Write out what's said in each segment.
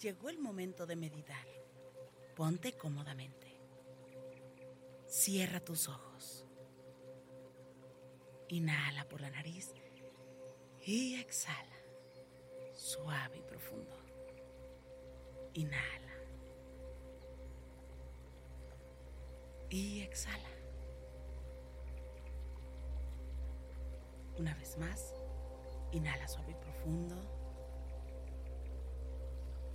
Llegó el momento de meditar. Ponte cómodamente. Cierra tus ojos. Inhala por la nariz y exhala. Suave y profundo. Inhala. Y exhala. Una vez más, inhala suave y profundo.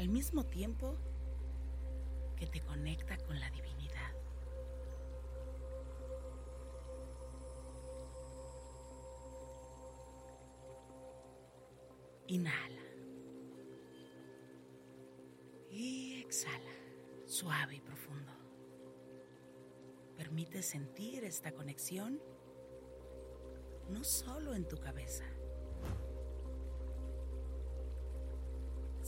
al mismo tiempo que te conecta con la divinidad. Inhala. Y exhala, suave y profundo. Permite sentir esta conexión no solo en tu cabeza,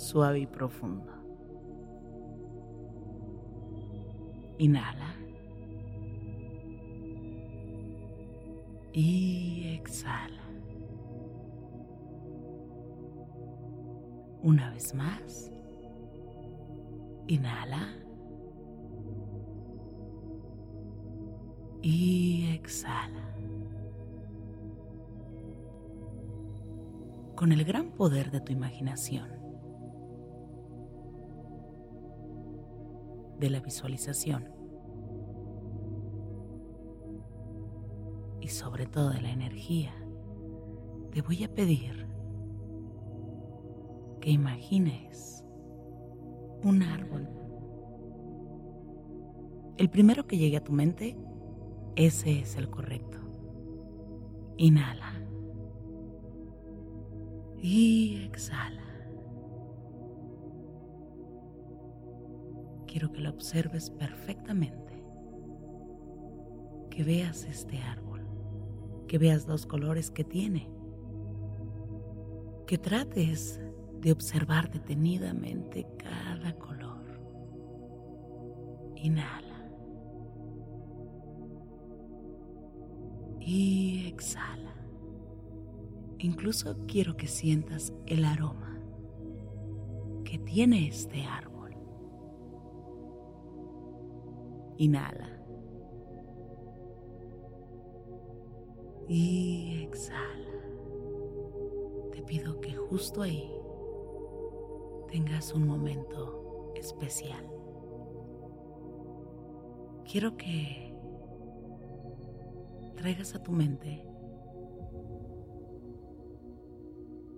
Suave y profundo. Inhala. Y exhala. Una vez más. Inhala. y exhala. Con el gran poder de tu imaginación, de la visualización y sobre todo de la energía, te voy a pedir que imagines un árbol. El primero que llegue a tu mente ese es el correcto. Inhala. Y exhala. Quiero que lo observes perfectamente. Que veas este árbol. Que veas los colores que tiene. Que trates de observar detenidamente cada color. Inhala. y exhala. Incluso quiero que sientas el aroma que tiene este árbol. Inhala. Y exhala. te pido que justo ahí tengas un momento especial. Quiero que traigas a tu mente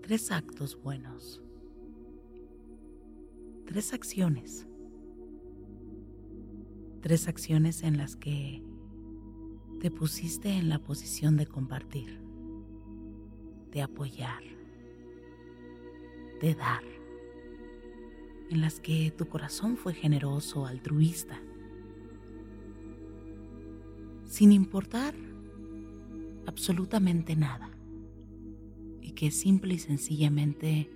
tres actos buenos, tres acciones, tres acciones en las que te pusiste en la posición de compartir, de apoyar, de dar, en las que tu corazón fue generoso, altruista, sin importar absolutamente nada. Y que simple y sencillamente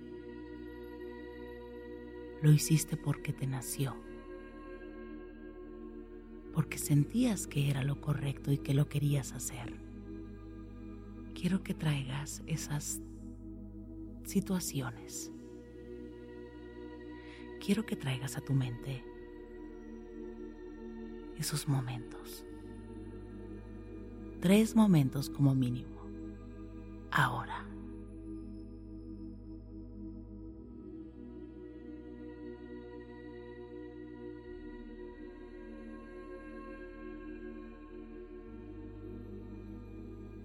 lo hiciste porque te nació, porque sentías que era lo correcto y que lo querías hacer. Quiero que traigas esas situaciones. Quiero que traigas a tu mente esos momentos. Tres momentos como mínimo. Ahora.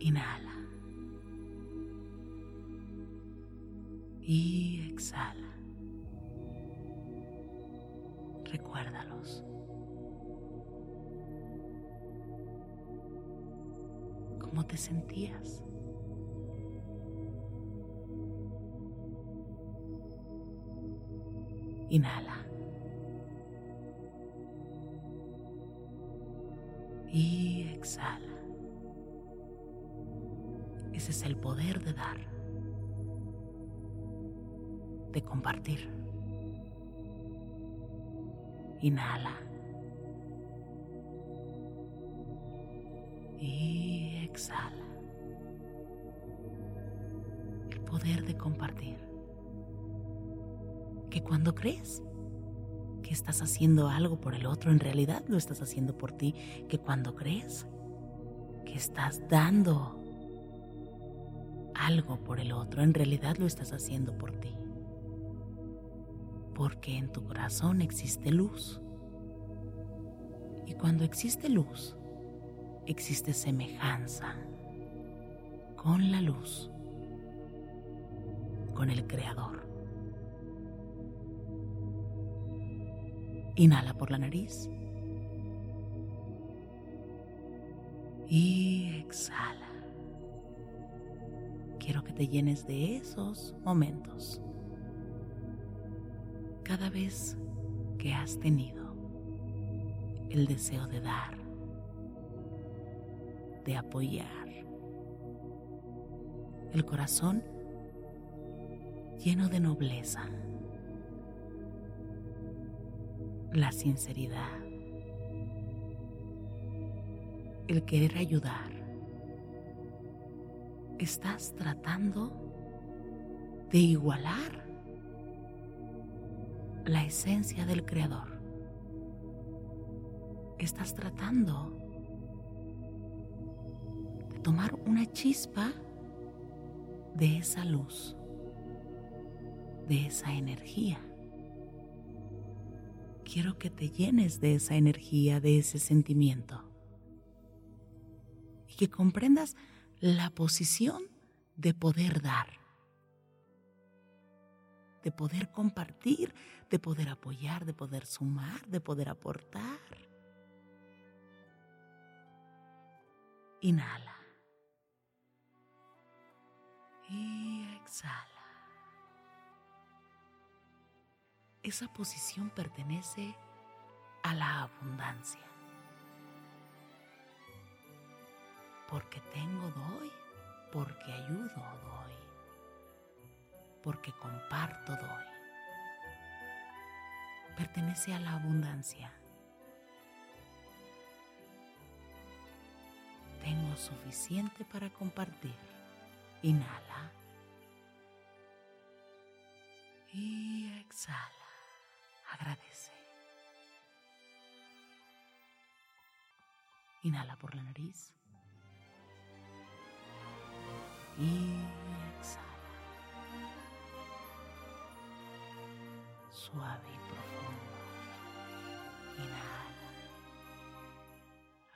Inhala. Y exhala. Recuérdalos. ¿Cómo te sentías? Es el poder de dar, de compartir. Inhala. Y exhala. El poder de compartir. Que cuando crees que estás haciendo algo por el otro, en realidad lo estás haciendo por ti. Que cuando crees que estás dando algo por el otro, en realidad lo estás haciendo por ti. Porque en tu corazón existe luz. Y cuando existe luz, existe semejanza con la luz, con el Creador. Inhala por la nariz. Y exhala quiero que te llenes de esos momentos. Cada vez que has tenido el deseo de dar, de apoyar, el corazón lleno de nobleza, la sinceridad, el querer ayudar, estás tratando de igualar la esencia del Creador. Estás tratando de tomar una chispa de esa luz, de esa energía. Quiero que te llenes de esa energía, de ese sentimiento. Y que comprendas la posición de poder dar, de poder compartir, de poder apoyar, de poder sumar, de poder aportar. Inhala. Y exhala. Esa posición pertenece a la abundancia. Porque tengo doy, porque ayudo doy, porque comparto doy. Pertenece a la abundancia. Tengo suficiente para compartir. Inhala. Y exhala. Agradece. Inhala por la nariz y exhala. Suave y profundo. Inhala.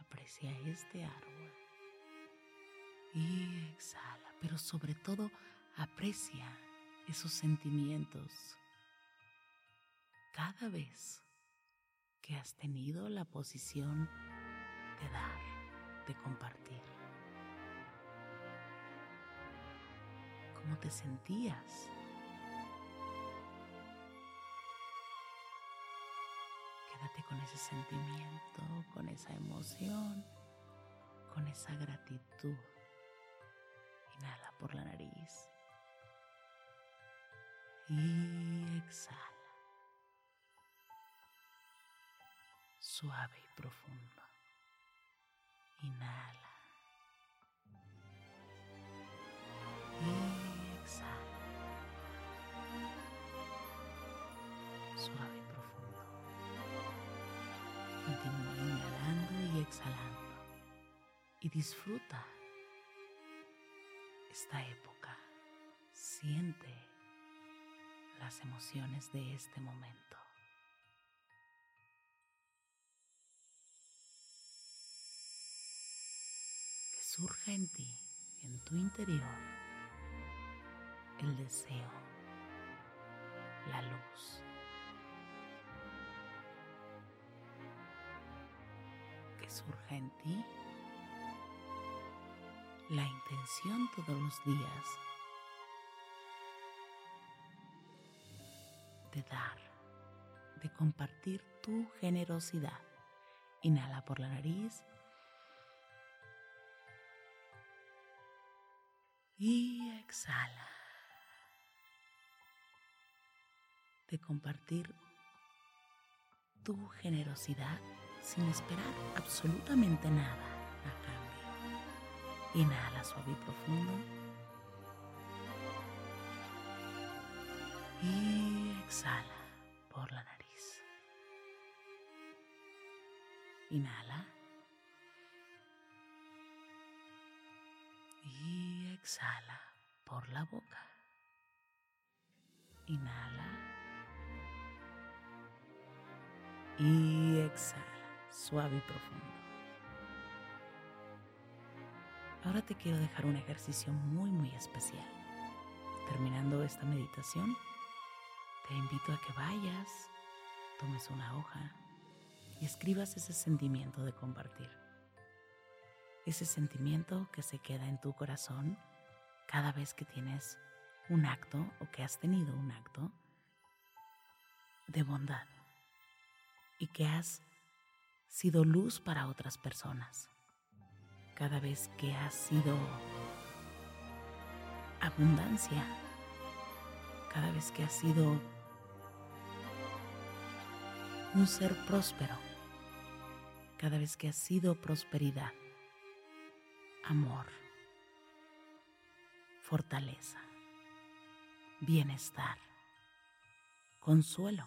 Aprecia este árbol. Y exhala, pero sobre todo aprecia esos sentimientos. Cada vez que has tenido la posición de dar, de compartir ¿Cómo te sentías? Quédate con ese sentimiento, con esa emoción, con esa gratitud. Inhala por la nariz y exhala. Suave y profundo. Inhala. Suave y profundo. Continúa inhalando y exhalando. Y disfruta esta época. Siente las emociones de este momento. Que surja en ti, en tu interior, el deseo, la luz. Surja en ti la intención todos los días de dar, de compartir tu generosidad. Inhala por la nariz. Y exhala. De compartir tu generosidad sin esperar absolutamente nada a cambio. Inhala suave y profundo. Y exhala por la nariz. Inhala. Y exhala por la boca. Inhala. Y exhala, suave y profundo. Ahora te quiero dejar un ejercicio muy, muy especial. Terminando esta meditación, te invito a que vayas, tomes una hoja y escribas ese sentimiento de compartir. Ese sentimiento que se queda en tu corazón cada vez que tienes un acto o que has tenido un acto de bondad y que has sido luz para otras personas. Cada vez que has sido abundancia, cada vez que has sido un ser próspero, cada vez que has sido prosperidad, amor, fortaleza, bienestar, consuelo,